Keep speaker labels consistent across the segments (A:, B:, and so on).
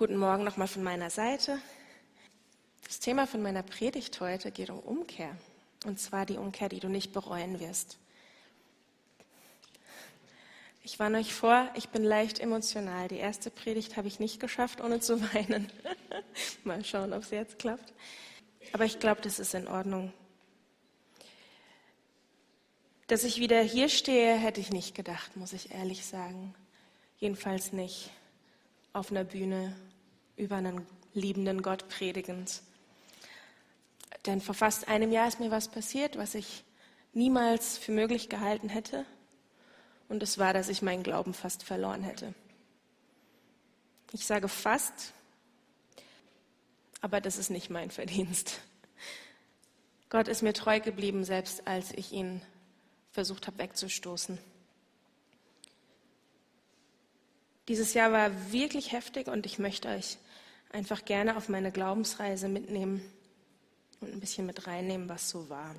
A: Guten Morgen nochmal von meiner Seite. Das Thema von meiner Predigt heute geht um Umkehr. Und zwar die Umkehr, die du nicht bereuen wirst. Ich warne euch vor, ich bin leicht emotional. Die erste Predigt habe ich nicht geschafft, ohne zu weinen. Mal schauen, ob es jetzt klappt. Aber ich glaube, das ist in Ordnung. Dass ich wieder hier stehe, hätte ich nicht gedacht, muss ich ehrlich sagen. Jedenfalls nicht auf einer Bühne über einen liebenden Gott predigend. Denn vor fast einem Jahr ist mir was passiert, was ich niemals für möglich gehalten hätte. Und es war, dass ich meinen Glauben fast verloren hätte. Ich sage fast, aber das ist nicht mein Verdienst. Gott ist mir treu geblieben, selbst als ich ihn versucht habe wegzustoßen. Dieses Jahr war wirklich heftig und ich möchte euch einfach gerne auf meine Glaubensreise mitnehmen und ein bisschen mit reinnehmen, was so war.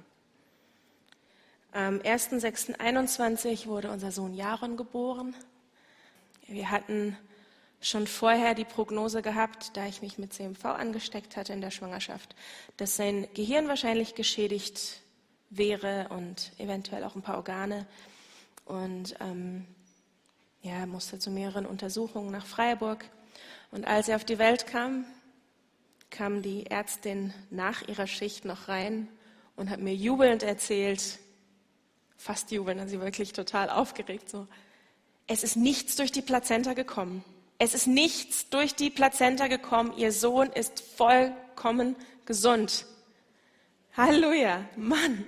A: Am 1.6.21 wurde unser Sohn Jaron geboren. Wir hatten schon vorher die Prognose gehabt, da ich mich mit CMV angesteckt hatte in der Schwangerschaft, dass sein Gehirn wahrscheinlich geschädigt wäre und eventuell auch ein paar Organe. Und ähm, ja, musste zu mehreren Untersuchungen nach Freiburg. Und als er auf die Welt kam, kam die Ärztin nach ihrer Schicht noch rein und hat mir jubelnd erzählt, fast jubelnd, dann sie wirklich total aufgeregt so. Es ist nichts durch die Plazenta gekommen. Es ist nichts durch die Plazenta gekommen. Ihr Sohn ist vollkommen gesund. Halleluja, Mann.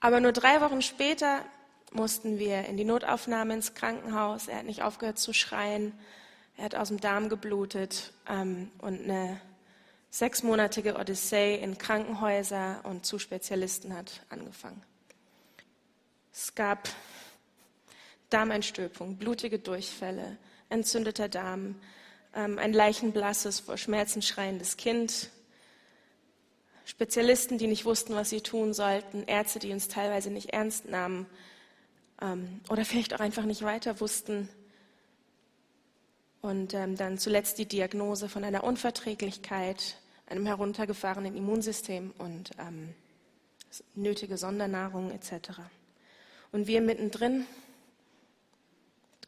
A: Aber nur drei Wochen später mussten wir in die Notaufnahme ins Krankenhaus. Er hat nicht aufgehört zu schreien. Er hat aus dem Darm geblutet ähm, und eine sechsmonatige Odyssee in Krankenhäuser und zu Spezialisten hat angefangen. Es gab Darmeinstülpung, blutige Durchfälle, entzündeter Darm, ähm, ein leichenblasses, vor Schmerzen schreiendes Kind, Spezialisten, die nicht wussten, was sie tun sollten, Ärzte, die uns teilweise nicht ernst nahmen ähm, oder vielleicht auch einfach nicht weiter wussten, und ähm, dann zuletzt die Diagnose von einer Unverträglichkeit, einem heruntergefahrenen Immunsystem und ähm, nötige Sondernahrung etc. Und wir mittendrin,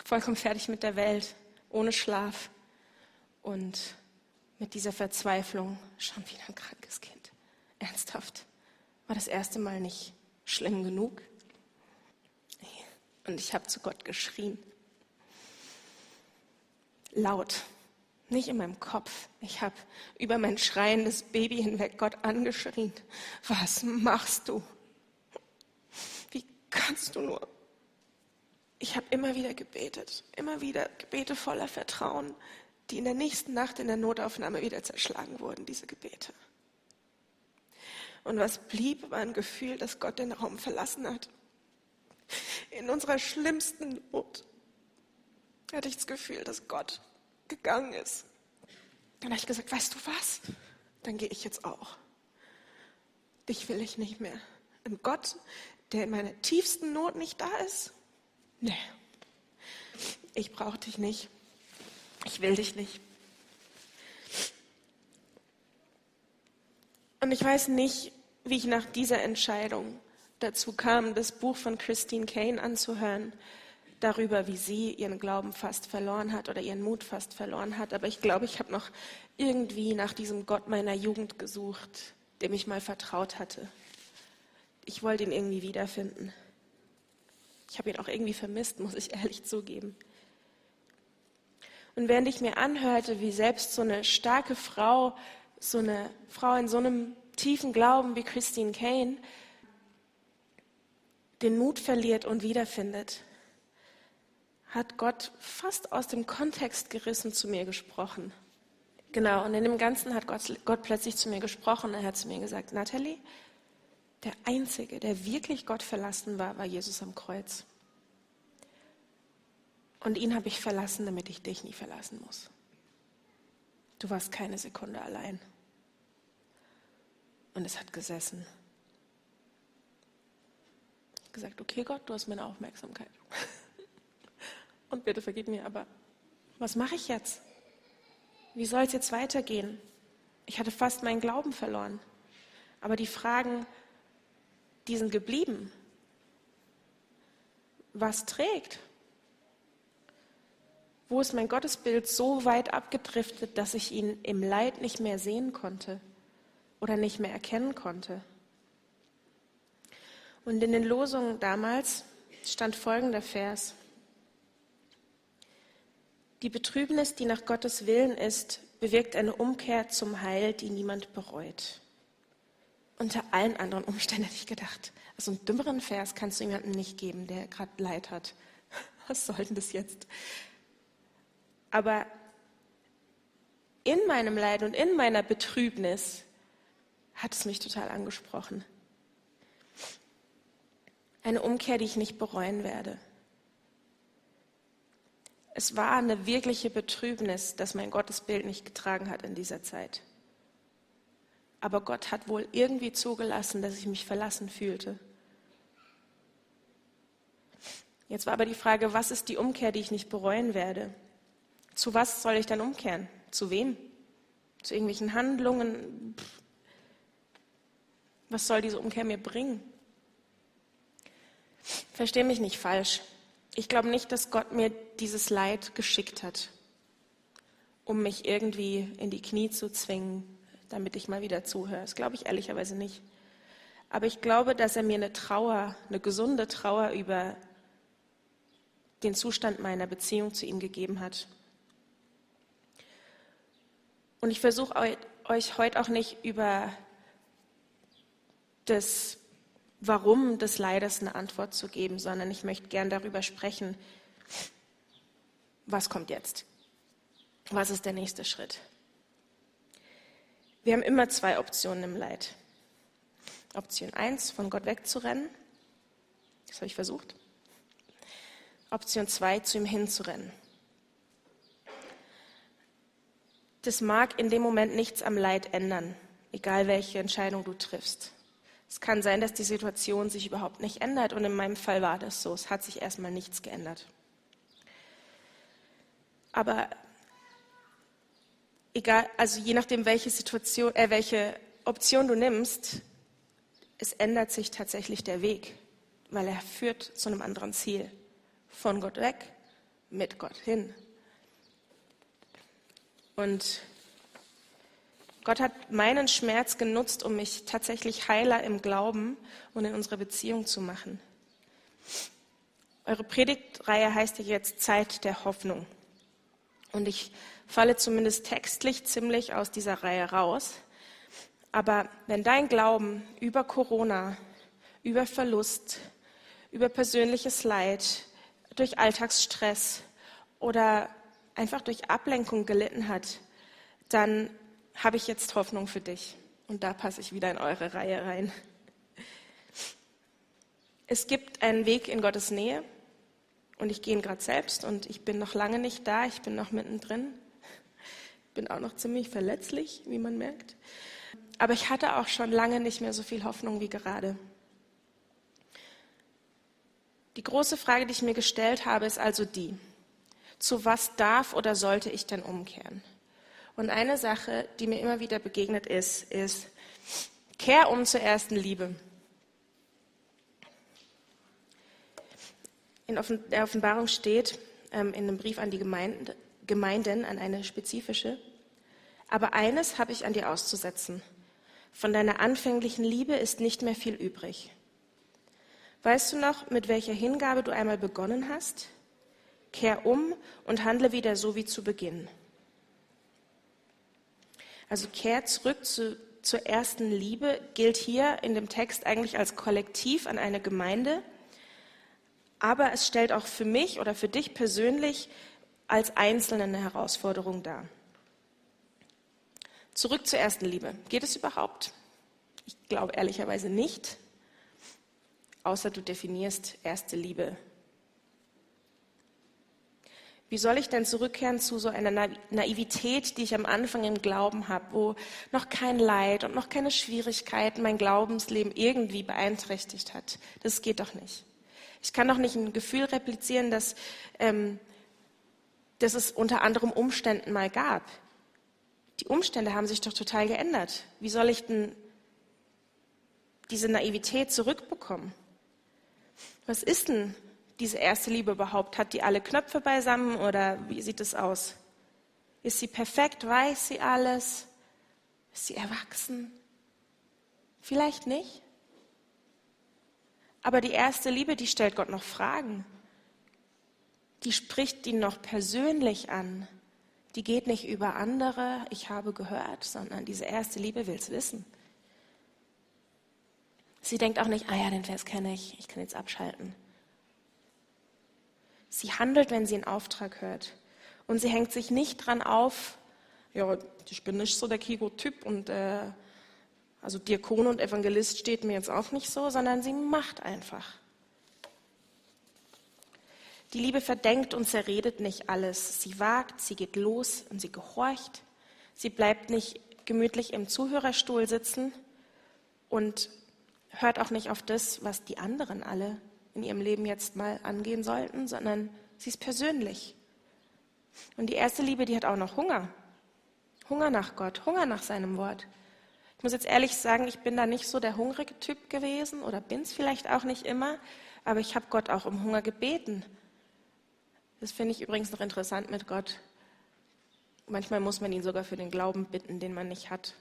A: vollkommen fertig mit der Welt, ohne Schlaf und mit dieser Verzweiflung, schon wieder ein krankes Kind. Ernsthaft. War das erste Mal nicht schlimm genug? Und ich habe zu Gott geschrien laut, nicht in meinem Kopf. Ich habe über mein schreiendes Baby hinweg Gott angeschrien. Was machst du? Wie kannst du nur? Ich habe immer wieder gebetet, immer wieder Gebete voller Vertrauen, die in der nächsten Nacht in der Notaufnahme wieder zerschlagen wurden, diese Gebete. Und was blieb, war ein Gefühl, dass Gott den Raum verlassen hat. In unserer schlimmsten Not hatte ich das Gefühl, dass Gott gegangen ist. Dann habe ich gesagt, weißt du was? Dann gehe ich jetzt auch. Dich will ich nicht mehr. Ein Gott, der in meiner tiefsten Not nicht da ist? Nee. Ich brauche dich nicht. Ich will dich nicht. Und ich weiß nicht, wie ich nach dieser Entscheidung dazu kam, das Buch von Christine Kane anzuhören darüber, wie sie ihren Glauben fast verloren hat oder ihren Mut fast verloren hat. Aber ich glaube, ich habe noch irgendwie nach diesem Gott meiner Jugend gesucht, dem ich mal vertraut hatte. Ich wollte ihn irgendwie wiederfinden. Ich habe ihn auch irgendwie vermisst, muss ich ehrlich zugeben. Und während ich mir anhörte, wie selbst so eine starke Frau, so eine Frau in so einem tiefen Glauben wie Christine Kane, den Mut verliert und wiederfindet, hat Gott fast aus dem Kontext gerissen zu mir gesprochen. Genau, und in dem Ganzen hat Gott, Gott plötzlich zu mir gesprochen. Er hat zu mir gesagt, Natalie, der Einzige, der wirklich Gott verlassen war, war Jesus am Kreuz. Und ihn habe ich verlassen, damit ich dich nie verlassen muss. Du warst keine Sekunde allein. Und es hat gesessen. Ich habe gesagt, okay Gott, du hast meine Aufmerksamkeit. Und bitte vergib mir, aber was mache ich jetzt? Wie soll es jetzt weitergehen? Ich hatte fast meinen Glauben verloren. Aber die Fragen, die sind geblieben. Was trägt? Wo ist mein Gottesbild so weit abgedriftet, dass ich ihn im Leid nicht mehr sehen konnte oder nicht mehr erkennen konnte? Und in den Losungen damals stand folgender Vers. Die Betrübnis, die nach Gottes Willen ist, bewirkt eine Umkehr zum Heil, die niemand bereut. Unter allen anderen Umständen hätte ich gedacht, also einen dümmeren Vers kannst du jemandem nicht geben, der gerade Leid hat. Was soll denn das jetzt? Aber in meinem Leid und in meiner Betrübnis hat es mich total angesprochen. Eine Umkehr, die ich nicht bereuen werde. Es war eine wirkliche Betrübnis, dass mein Gottesbild nicht getragen hat in dieser Zeit. Aber Gott hat wohl irgendwie zugelassen, dass ich mich verlassen fühlte. Jetzt war aber die Frage, was ist die Umkehr, die ich nicht bereuen werde? Zu was soll ich dann umkehren? Zu wem? Zu irgendwelchen Handlungen? Was soll diese Umkehr mir bringen? Verstehe mich nicht falsch. Ich glaube nicht, dass Gott mir dieses Leid geschickt hat, um mich irgendwie in die Knie zu zwingen, damit ich mal wieder zuhöre. Das glaube ich ehrlicherweise nicht. Aber ich glaube, dass er mir eine Trauer, eine gesunde Trauer über den Zustand meiner Beziehung zu ihm gegeben hat. Und ich versuche euch heute auch nicht über das Warum des Leides eine Antwort zu geben, sondern ich möchte gern darüber sprechen, was kommt jetzt? Was ist der nächste Schritt? Wir haben immer zwei Optionen im Leid. Option 1, von Gott wegzurennen. Das habe ich versucht. Option 2, zu ihm hinzurennen. Das mag in dem Moment nichts am Leid ändern, egal welche Entscheidung du triffst. Es kann sein, dass die Situation sich überhaupt nicht ändert und in meinem Fall war das so. Es hat sich erstmal nichts geändert. Aber egal, also je nachdem, welche Situation, äh, welche Option du nimmst, es ändert sich tatsächlich der Weg, weil er führt zu einem anderen Ziel. Von Gott weg, mit Gott hin. Und Gott hat meinen Schmerz genutzt, um mich tatsächlich heiler im Glauben und in unserer Beziehung zu machen. Eure Predigtreihe heißt jetzt Zeit der Hoffnung. Und ich falle zumindest textlich ziemlich aus dieser Reihe raus. Aber wenn dein Glauben über Corona, über Verlust, über persönliches Leid, durch Alltagsstress oder einfach durch Ablenkung gelitten hat, dann habe ich jetzt Hoffnung für dich. Und da passe ich wieder in eure Reihe rein. Es gibt einen Weg in Gottes Nähe und ich gehe ihn gerade selbst und ich bin noch lange nicht da, ich bin noch mittendrin. Bin auch noch ziemlich verletzlich, wie man merkt. Aber ich hatte auch schon lange nicht mehr so viel Hoffnung wie gerade. Die große Frage, die ich mir gestellt habe, ist also die, zu was darf oder sollte ich denn umkehren? Und eine Sache, die mir immer wieder begegnet ist, ist, kehr um zur ersten Liebe. In der Offenbarung steht, ähm, in einem Brief an die Gemeinde, Gemeinden, an eine spezifische, aber eines habe ich an dir auszusetzen. Von deiner anfänglichen Liebe ist nicht mehr viel übrig. Weißt du noch, mit welcher Hingabe du einmal begonnen hast? Kehr um und handle wieder so wie zu Beginn. Also kehr zurück zu, zur ersten Liebe gilt hier in dem Text eigentlich als Kollektiv an eine Gemeinde, aber es stellt auch für mich oder für dich persönlich als Einzelne eine Herausforderung dar. Zurück zur ersten Liebe. Geht es überhaupt? Ich glaube ehrlicherweise nicht, außer du definierst erste Liebe wie soll ich denn zurückkehren zu so einer Naivität, die ich am Anfang im Glauben habe, wo noch kein Leid und noch keine Schwierigkeiten mein Glaubensleben irgendwie beeinträchtigt hat? Das geht doch nicht. Ich kann doch nicht ein Gefühl replizieren, dass, ähm, dass es unter anderem Umständen mal gab. Die Umstände haben sich doch total geändert. Wie soll ich denn diese Naivität zurückbekommen? Was ist denn diese erste Liebe überhaupt? Hat die alle Knöpfe beisammen oder wie sieht es aus? Ist sie perfekt? Weiß sie alles? Ist sie erwachsen? Vielleicht nicht. Aber die erste Liebe, die stellt Gott noch Fragen. Die spricht ihn noch persönlich an. Die geht nicht über andere, ich habe gehört, sondern diese erste Liebe will es wissen. Sie denkt auch nicht, ah ja, den Vers kenne ich, ich kann jetzt abschalten. Sie handelt, wenn sie einen Auftrag hört. Und sie hängt sich nicht dran auf, ja, ich bin nicht so der Kigo-Typ und äh, also Diakon und Evangelist steht mir jetzt auch nicht so, sondern sie macht einfach. Die Liebe verdenkt und zerredet nicht alles. Sie wagt, sie geht los und sie gehorcht. Sie bleibt nicht gemütlich im Zuhörerstuhl sitzen und hört auch nicht auf das, was die anderen alle in ihrem Leben jetzt mal angehen sollten, sondern sie ist persönlich. Und die erste Liebe, die hat auch noch Hunger. Hunger nach Gott, Hunger nach seinem Wort. Ich muss jetzt ehrlich sagen, ich bin da nicht so der hungrige Typ gewesen oder bin es vielleicht auch nicht immer, aber ich habe Gott auch um Hunger gebeten. Das finde ich übrigens noch interessant mit Gott. Manchmal muss man ihn sogar für den Glauben bitten, den man nicht hat.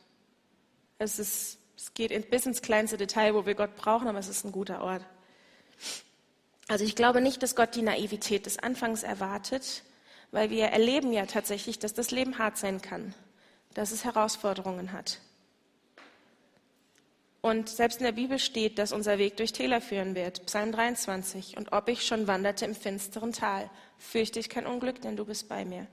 A: Es, ist, es geht bis ins kleinste Detail, wo wir Gott brauchen, aber es ist ein guter Ort. Also ich glaube nicht, dass Gott die Naivität des Anfangs erwartet, weil wir erleben ja tatsächlich, dass das Leben hart sein kann, dass es Herausforderungen hat. Und selbst in der Bibel steht, dass unser Weg durch Täler führen wird. Psalm 23. Und ob ich schon wanderte im finsteren Tal, fürchte ich kein Unglück, denn du bist bei mir.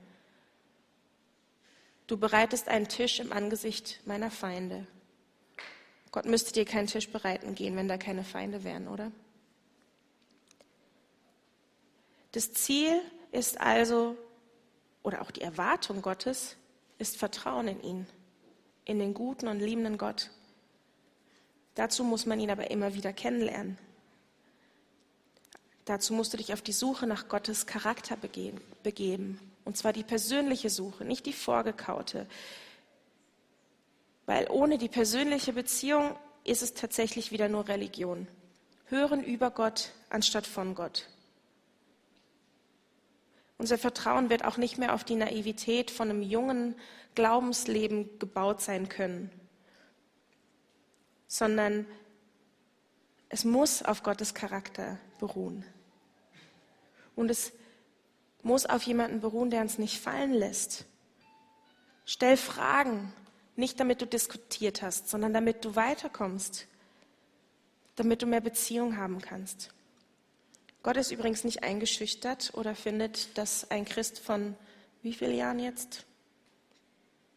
A: Du bereitest einen Tisch im Angesicht meiner Feinde. Gott müsste dir keinen Tisch bereiten gehen, wenn da keine Feinde wären, oder? Das Ziel ist also, oder auch die Erwartung Gottes, ist Vertrauen in ihn, in den guten und liebenden Gott. Dazu muss man ihn aber immer wieder kennenlernen. Dazu musst du dich auf die Suche nach Gottes Charakter begeben. Und zwar die persönliche Suche, nicht die vorgekaute. Weil ohne die persönliche Beziehung ist es tatsächlich wieder nur Religion. Hören über Gott anstatt von Gott. Unser Vertrauen wird auch nicht mehr auf die Naivität von einem jungen Glaubensleben gebaut sein können, sondern es muss auf Gottes Charakter beruhen. Und es muss auf jemanden beruhen, der uns nicht fallen lässt. Stell Fragen, nicht damit du diskutiert hast, sondern damit du weiterkommst, damit du mehr Beziehung haben kannst. Gott ist übrigens nicht eingeschüchtert oder findet, dass ein Christ von wie vielen Jahren jetzt?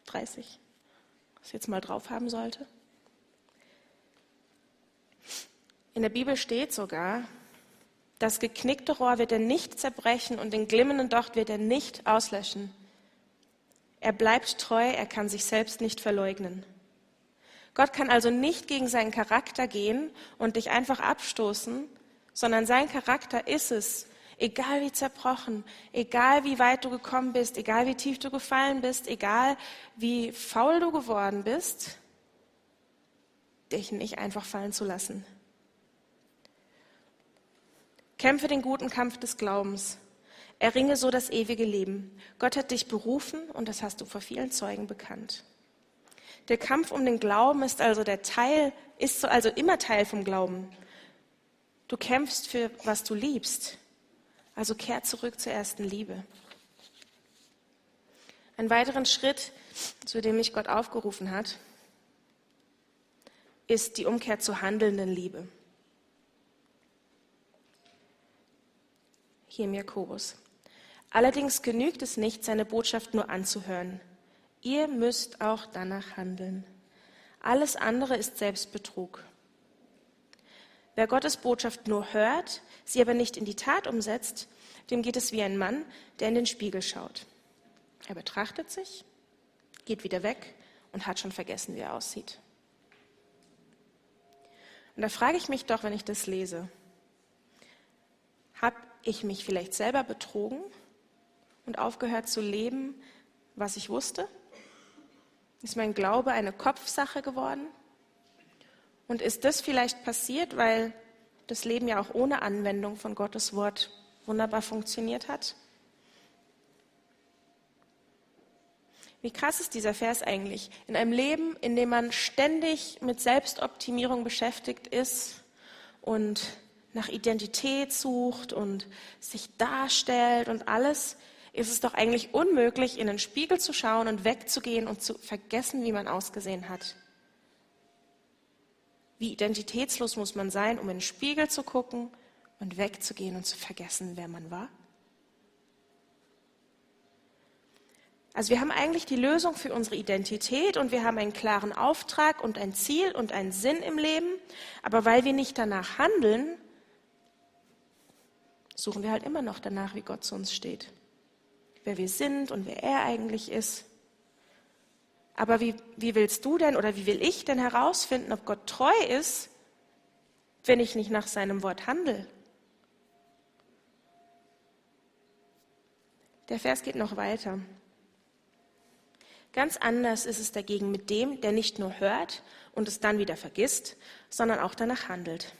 A: 30? Was jetzt mal drauf haben sollte? In der Bibel steht sogar, das geknickte Rohr wird er nicht zerbrechen und den glimmenden Docht wird er nicht auslöschen. Er bleibt treu, er kann sich selbst nicht verleugnen. Gott kann also nicht gegen seinen Charakter gehen und dich einfach abstoßen, sondern sein Charakter ist es, egal wie zerbrochen, egal wie weit du gekommen bist, egal wie tief du gefallen bist, egal wie faul du geworden bist, dich nicht einfach fallen zu lassen. Kämpfe den guten Kampf des Glaubens. Erringe so das ewige Leben. Gott hat dich berufen und das hast du vor vielen Zeugen bekannt. Der Kampf um den Glauben ist also der Teil, ist also immer Teil vom Glauben. Du kämpfst für was du liebst. Also kehr zurück zur ersten Liebe. Ein weiteren Schritt, zu dem mich Gott aufgerufen hat, ist die Umkehr zur handelnden Liebe. Hier im Jakobus. Allerdings genügt es nicht, seine Botschaft nur anzuhören. Ihr müsst auch danach handeln. Alles andere ist Selbstbetrug. Wer Gottes Botschaft nur hört, sie aber nicht in die Tat umsetzt, dem geht es wie ein Mann, der in den Spiegel schaut. Er betrachtet sich, geht wieder weg und hat schon vergessen, wie er aussieht. Und da frage ich mich doch, wenn ich das lese, habe ich mich vielleicht selber betrogen und aufgehört zu leben, was ich wusste? Ist mein Glaube eine Kopfsache geworden? Und ist das vielleicht passiert, weil das Leben ja auch ohne Anwendung von Gottes Wort wunderbar funktioniert hat? Wie krass ist dieser Vers eigentlich? In einem Leben, in dem man ständig mit Selbstoptimierung beschäftigt ist und nach Identität sucht und sich darstellt und alles, ist es doch eigentlich unmöglich, in den Spiegel zu schauen und wegzugehen und zu vergessen, wie man ausgesehen hat. Wie identitätslos muss man sein, um in den Spiegel zu gucken und wegzugehen und zu vergessen, wer man war? Also wir haben eigentlich die Lösung für unsere Identität und wir haben einen klaren Auftrag und ein Ziel und einen Sinn im Leben. Aber weil wir nicht danach handeln, suchen wir halt immer noch danach, wie Gott zu uns steht. Wer wir sind und wer er eigentlich ist. Aber wie, wie willst du denn oder wie will ich denn herausfinden, ob Gott treu ist, wenn ich nicht nach seinem Wort handle? Der Vers geht noch weiter. Ganz anders ist es dagegen mit dem, der nicht nur hört und es dann wieder vergisst, sondern auch danach handelt.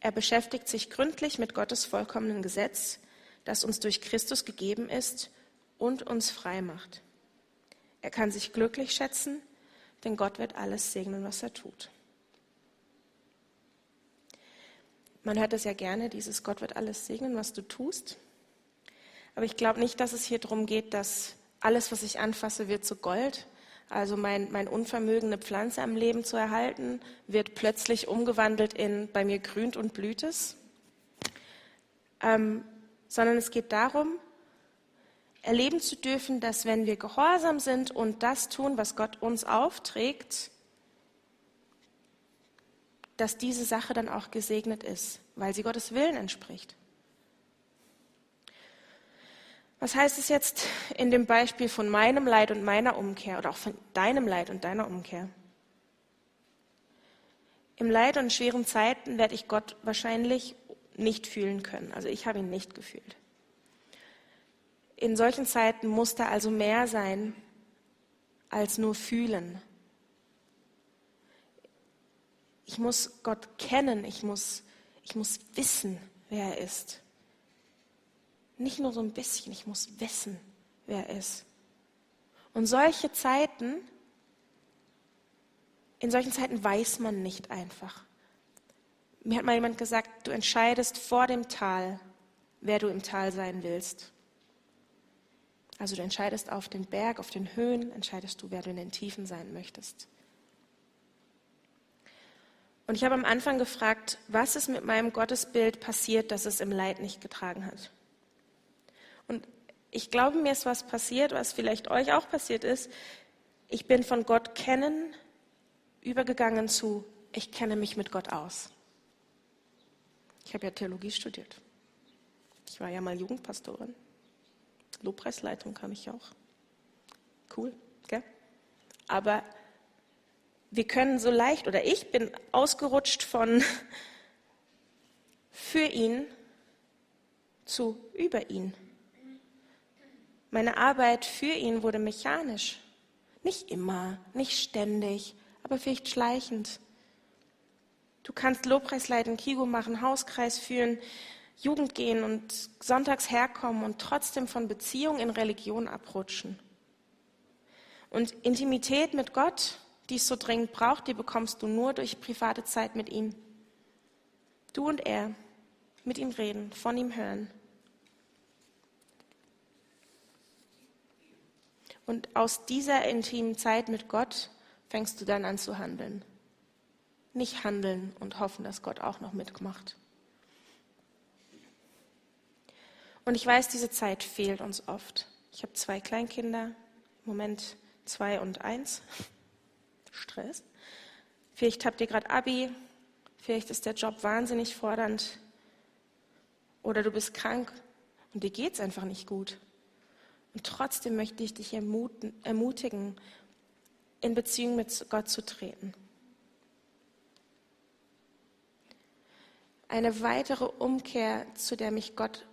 A: Er beschäftigt sich gründlich mit Gottes vollkommenen Gesetz, das uns durch Christus gegeben ist und uns frei macht. Er kann sich glücklich schätzen, denn Gott wird alles segnen, was er tut. Man hört es ja gerne, dieses Gott wird alles segnen, was du tust. Aber ich glaube nicht, dass es hier darum geht, dass alles, was ich anfasse, wird zu Gold. Also mein, mein Unvermögen, eine Pflanze am Leben zu erhalten, wird plötzlich umgewandelt in bei mir grünt und blüht es. Ähm, sondern es geht darum, erleben zu dürfen, dass wenn wir gehorsam sind und das tun, was Gott uns aufträgt, dass diese Sache dann auch gesegnet ist, weil sie Gottes Willen entspricht. Was heißt es jetzt in dem Beispiel von meinem Leid und meiner Umkehr oder auch von deinem Leid und deiner Umkehr? Im Leid und schweren Zeiten werde ich Gott wahrscheinlich nicht fühlen können. Also ich habe ihn nicht gefühlt. In solchen Zeiten muss da also mehr sein als nur fühlen. Ich muss Gott kennen, ich muss, ich muss wissen, wer er ist. Nicht nur so ein bisschen, ich muss wissen, wer er ist. Und solche Zeiten, in solchen Zeiten weiß man nicht einfach. Mir hat mal jemand gesagt, du entscheidest vor dem Tal, wer du im Tal sein willst. Also du entscheidest auf den Berg, auf den Höhen, entscheidest du, wer du in den Tiefen sein möchtest. Und ich habe am Anfang gefragt, was ist mit meinem Gottesbild passiert, dass es im Leid nicht getragen hat? Und ich glaube, mir ist was passiert, was vielleicht euch auch passiert ist. Ich bin von Gott kennen übergegangen zu, ich kenne mich mit Gott aus. Ich habe ja Theologie studiert. Ich war ja mal Jugendpastorin. Lobpreisleitung kam ich auch. Cool, gell? Aber wir können so leicht, oder ich bin ausgerutscht von für ihn zu über ihn. Meine Arbeit für ihn wurde mechanisch. Nicht immer, nicht ständig, aber vielleicht schleichend. Du kannst Lobpreisleiten, Kigo machen, Hauskreis führen, Jugend gehen und sonntags herkommen und trotzdem von Beziehung in Religion abrutschen. Und Intimität mit Gott, die es so dringend braucht, die bekommst du nur durch private Zeit mit ihm. Du und er, mit ihm reden, von ihm hören. Und aus dieser intimen Zeit mit Gott fängst du dann an zu handeln. Nicht handeln und hoffen, dass Gott auch noch mitmacht. Und ich weiß, diese Zeit fehlt uns oft. Ich habe zwei Kleinkinder, im Moment zwei und eins. Stress. Vielleicht habt ihr gerade Abi, vielleicht ist der Job wahnsinnig fordernd oder du bist krank und dir geht es einfach nicht gut. Und trotzdem möchte ich dich ermutigen, in Beziehung mit Gott zu treten. Eine weitere Umkehr, zu der mich Gott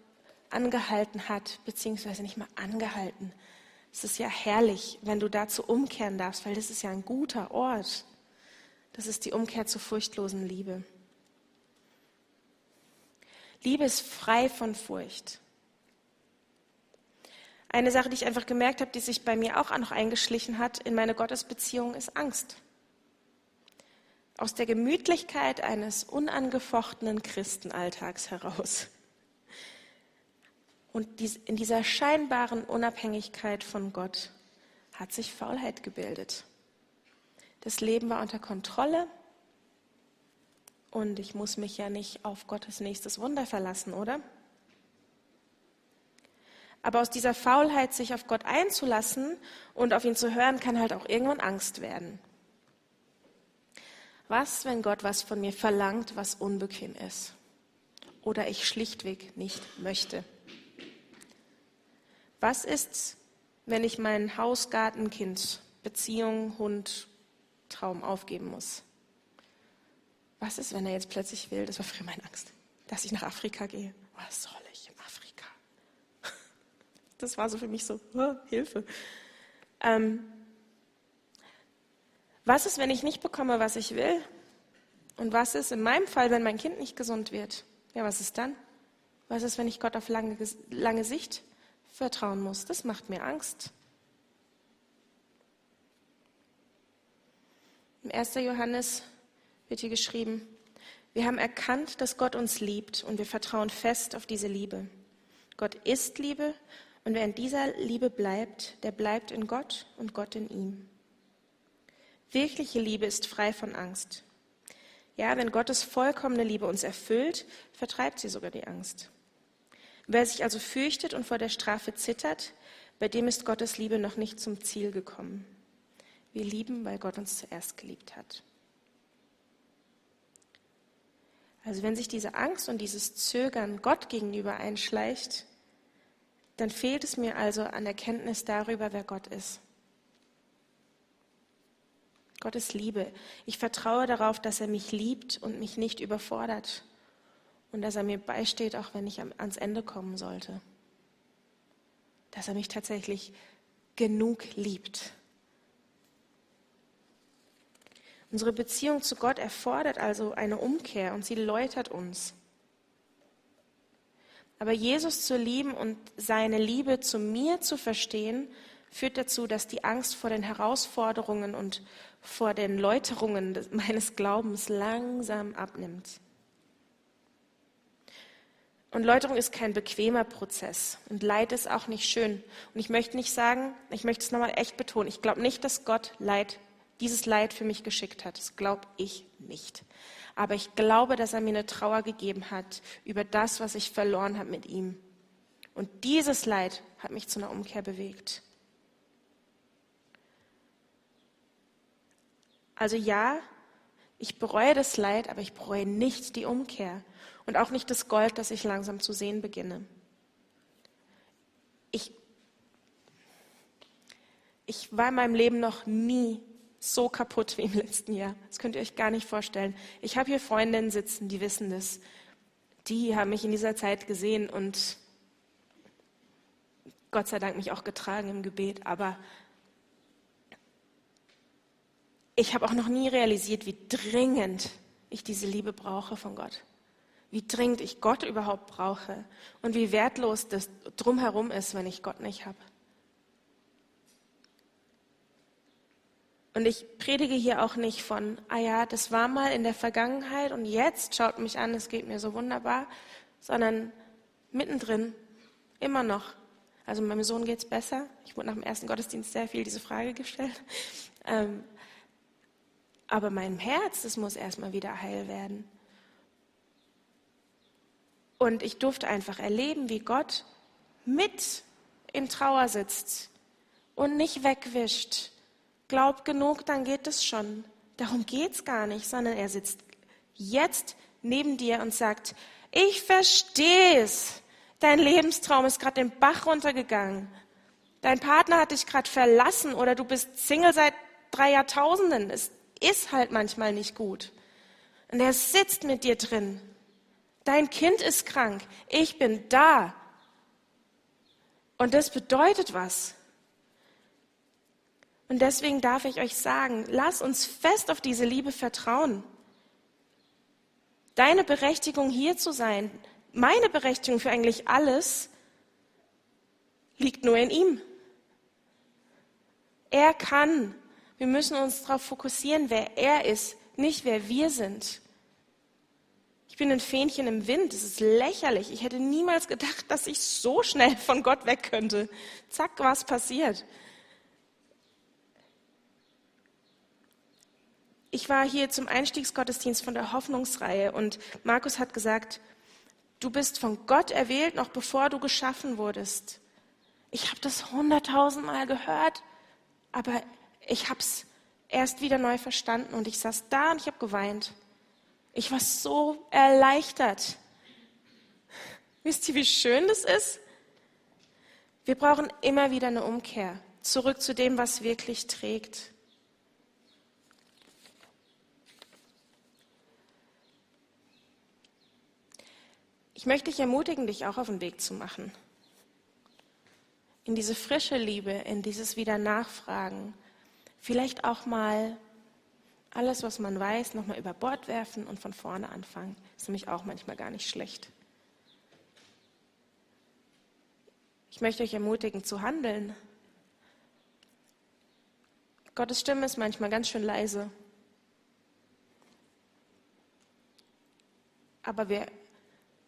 A: angehalten hat, beziehungsweise nicht mal angehalten. Es ist ja herrlich, wenn du dazu umkehren darfst, weil das ist ja ein guter Ort. Das ist die Umkehr zur furchtlosen Liebe. Liebe ist frei von Furcht. Eine Sache, die ich einfach gemerkt habe, die sich bei mir auch noch eingeschlichen hat in meine Gottesbeziehung, ist Angst. Aus der Gemütlichkeit eines unangefochtenen Christenalltags heraus. Und in dieser scheinbaren Unabhängigkeit von Gott hat sich Faulheit gebildet. Das Leben war unter Kontrolle und ich muss mich ja nicht auf Gottes nächstes Wunder verlassen, oder? Aber aus dieser Faulheit, sich auf Gott einzulassen und auf ihn zu hören, kann halt auch irgendwann Angst werden. Was, wenn Gott was von mir verlangt, was unbequem ist? Oder ich schlichtweg nicht möchte? Was ist, wenn ich mein Haus, Garten, Kind, Beziehung, Hund, Traum aufgeben muss? Was ist, wenn er jetzt plötzlich will, das war früher meine Angst, dass ich nach Afrika gehe? Was soll ich in Afrika? Das war so für mich so, oh, Hilfe. Ähm, was ist, wenn ich nicht bekomme, was ich will? Und was ist in meinem Fall, wenn mein Kind nicht gesund wird? Ja, was ist dann? Was ist, wenn ich Gott auf lange, lange Sicht vertrauen muss? Das macht mir Angst. Im 1. Johannes wird hier geschrieben, wir haben erkannt, dass Gott uns liebt und wir vertrauen fest auf diese Liebe. Gott ist Liebe und wer in dieser Liebe bleibt, der bleibt in Gott und Gott in ihm. Wirkliche Liebe ist frei von Angst. Ja, wenn Gottes vollkommene Liebe uns erfüllt, vertreibt sie sogar die Angst. Wer sich also fürchtet und vor der Strafe zittert, bei dem ist Gottes Liebe noch nicht zum Ziel gekommen. Wir lieben, weil Gott uns zuerst geliebt hat. Also wenn sich diese Angst und dieses Zögern Gott gegenüber einschleicht, dann fehlt es mir also an Erkenntnis darüber, wer Gott ist. Gott ist Liebe. Ich vertraue darauf, dass er mich liebt und mich nicht überfordert und dass er mir beisteht, auch wenn ich ans Ende kommen sollte. Dass er mich tatsächlich genug liebt. Unsere Beziehung zu Gott erfordert also eine Umkehr und sie läutert uns. Aber Jesus zu lieben und seine Liebe zu mir zu verstehen, führt dazu, dass die Angst vor den Herausforderungen und vor den Läuterungen meines Glaubens langsam abnimmt. Und Läuterung ist kein bequemer Prozess und Leid ist auch nicht schön. Und ich möchte nicht sagen, ich möchte es nochmal echt betonen, ich glaube nicht, dass Gott Leid dieses Leid für mich geschickt hat. Das glaube ich nicht. Aber ich glaube, dass er mir eine Trauer gegeben hat über das, was ich verloren habe mit ihm. Und dieses Leid hat mich zu einer Umkehr bewegt. Also ja, ich bereue das Leid, aber ich bereue nicht die Umkehr und auch nicht das Gold, das ich langsam zu sehen beginne. Ich, ich war in meinem Leben noch nie so kaputt wie im letzten Jahr. Das könnt ihr euch gar nicht vorstellen. Ich habe hier Freundinnen sitzen, die wissen das. Die haben mich in dieser Zeit gesehen und Gott sei Dank mich auch getragen im Gebet. Aber ich habe auch noch nie realisiert, wie dringend ich diese Liebe brauche von Gott. Wie dringend ich Gott überhaupt brauche und wie wertlos das drumherum ist, wenn ich Gott nicht habe. Und ich predige hier auch nicht von, ah ja, das war mal in der Vergangenheit und jetzt schaut mich an, es geht mir so wunderbar, sondern mittendrin, immer noch. Also meinem Sohn geht es besser. Ich wurde nach dem ersten Gottesdienst sehr viel diese Frage gestellt. Ähm, aber mein Herz, das muss erstmal wieder heil werden. Und ich durfte einfach erleben, wie Gott mit in Trauer sitzt und nicht wegwischt, glaub genug, dann geht es schon. Darum geht es gar nicht, sondern er sitzt jetzt neben dir und sagt, ich verstehe es. Dein Lebenstraum ist gerade den Bach runtergegangen. Dein Partner hat dich gerade verlassen oder du bist Single seit drei Jahrtausenden. Es ist halt manchmal nicht gut. Und er sitzt mit dir drin. Dein Kind ist krank. Ich bin da. Und das bedeutet was. Und deswegen darf ich euch sagen, lass uns fest auf diese Liebe vertrauen. Deine Berechtigung hier zu sein, meine Berechtigung für eigentlich alles, liegt nur in ihm. Er kann. Wir müssen uns darauf fokussieren, wer er ist, nicht wer wir sind. Ich bin ein Fähnchen im Wind. Es ist lächerlich. Ich hätte niemals gedacht, dass ich so schnell von Gott weg könnte. Zack, was passiert. Ich war hier zum Einstiegsgottesdienst von der Hoffnungsreihe und Markus hat gesagt, du bist von Gott erwählt, noch bevor du geschaffen wurdest. Ich habe das hunderttausendmal gehört, aber ich habe es erst wieder neu verstanden und ich saß da und ich habe geweint. Ich war so erleichtert. Wisst ihr, wie schön das ist? Wir brauchen immer wieder eine Umkehr, zurück zu dem, was wirklich trägt. Ich möchte dich ermutigen, dich auch auf den Weg zu machen. In diese frische Liebe, in dieses Wieder Nachfragen. Vielleicht auch mal alles, was man weiß, nochmal über Bord werfen und von vorne anfangen. Ist nämlich auch manchmal gar nicht schlecht. Ich möchte euch ermutigen zu handeln. Gottes Stimme ist manchmal ganz schön leise. Aber wir,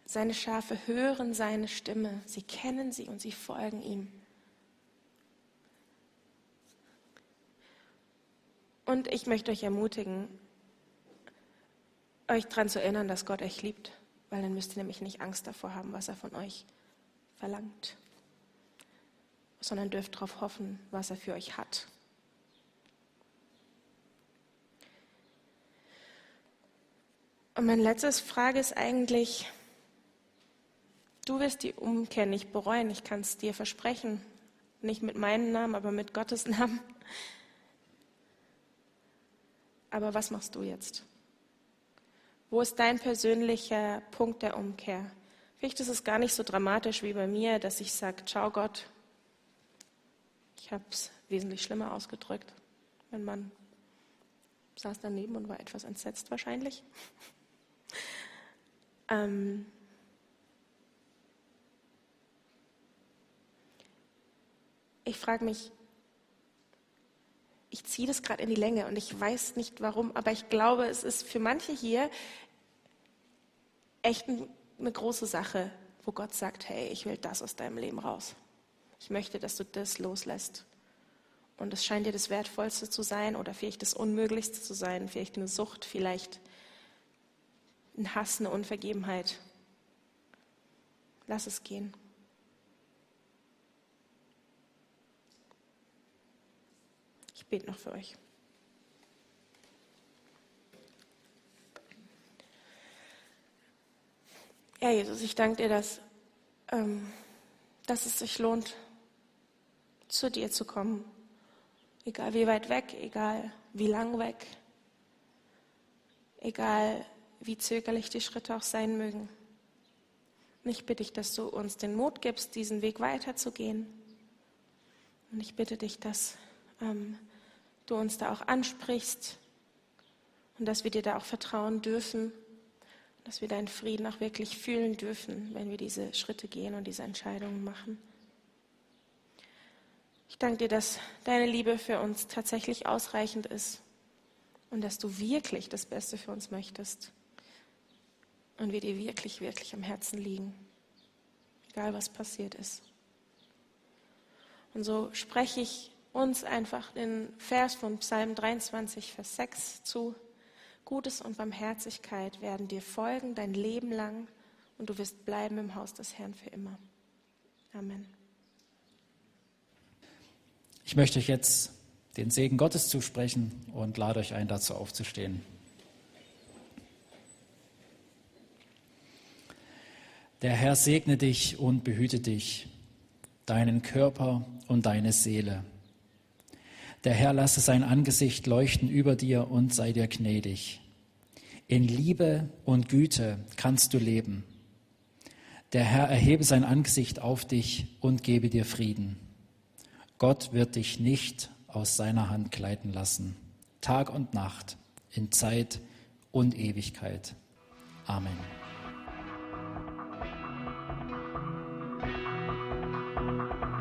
A: seine Schafe hören seine Stimme. Sie kennen sie und sie folgen ihm. Und ich möchte euch ermutigen, euch daran zu erinnern, dass Gott euch liebt, weil dann müsst ihr nämlich nicht Angst davor haben, was er von euch verlangt, sondern dürft darauf hoffen, was er für euch hat. Und meine letzte Frage ist eigentlich, du wirst die Umkehr nicht bereuen, ich kann es dir versprechen, nicht mit meinem Namen, aber mit Gottes Namen. Aber was machst du jetzt? Wo ist dein persönlicher Punkt der Umkehr? Vielleicht ist es gar nicht so dramatisch wie bei mir, dass ich sage, ciao Gott. Ich habe es wesentlich schlimmer ausgedrückt. Mein Mann saß daneben und war etwas entsetzt wahrscheinlich. ähm, ich frage mich, ich ziehe das gerade in die Länge und ich weiß nicht warum, aber ich glaube, es ist für manche hier echt eine große Sache, wo Gott sagt, hey, ich will das aus deinem Leben raus. Ich möchte, dass du das loslässt. Und es scheint dir das Wertvollste zu sein oder vielleicht das Unmöglichste zu sein, vielleicht eine Sucht, vielleicht ein Hass, eine Unvergebenheit. Lass es gehen. Ich bete noch für euch. Ja, Jesus, ich danke dir, dass, ähm, dass es sich lohnt, zu dir zu kommen. Egal wie weit weg, egal wie lang weg, egal wie zögerlich die Schritte auch sein mögen. Und ich bitte dich, dass du uns den Mut gibst, diesen Weg weiterzugehen. Und ich bitte dich, dass ähm, du uns da auch ansprichst und dass wir dir da auch vertrauen dürfen, dass wir deinen Frieden auch wirklich fühlen dürfen, wenn wir diese Schritte gehen und diese Entscheidungen machen. Ich danke dir, dass deine Liebe für uns tatsächlich ausreichend ist und dass du wirklich das Beste für uns möchtest und wir dir wirklich, wirklich am Herzen liegen, egal was passiert ist. Und so spreche ich uns einfach den Vers von Psalm 23, Vers 6 zu. Gutes und Barmherzigkeit werden dir folgen dein Leben lang und du wirst bleiben im Haus des Herrn für immer. Amen.
B: Ich möchte euch jetzt den Segen Gottes zusprechen und lade euch ein, dazu aufzustehen. Der Herr segne dich und behüte dich, deinen Körper und deine Seele. Der Herr lasse sein Angesicht leuchten über dir und sei dir gnädig. In Liebe und Güte kannst du leben. Der Herr erhebe sein Angesicht auf dich und gebe dir Frieden. Gott wird dich nicht aus seiner Hand gleiten lassen, Tag und Nacht, in Zeit und Ewigkeit. Amen. Amen.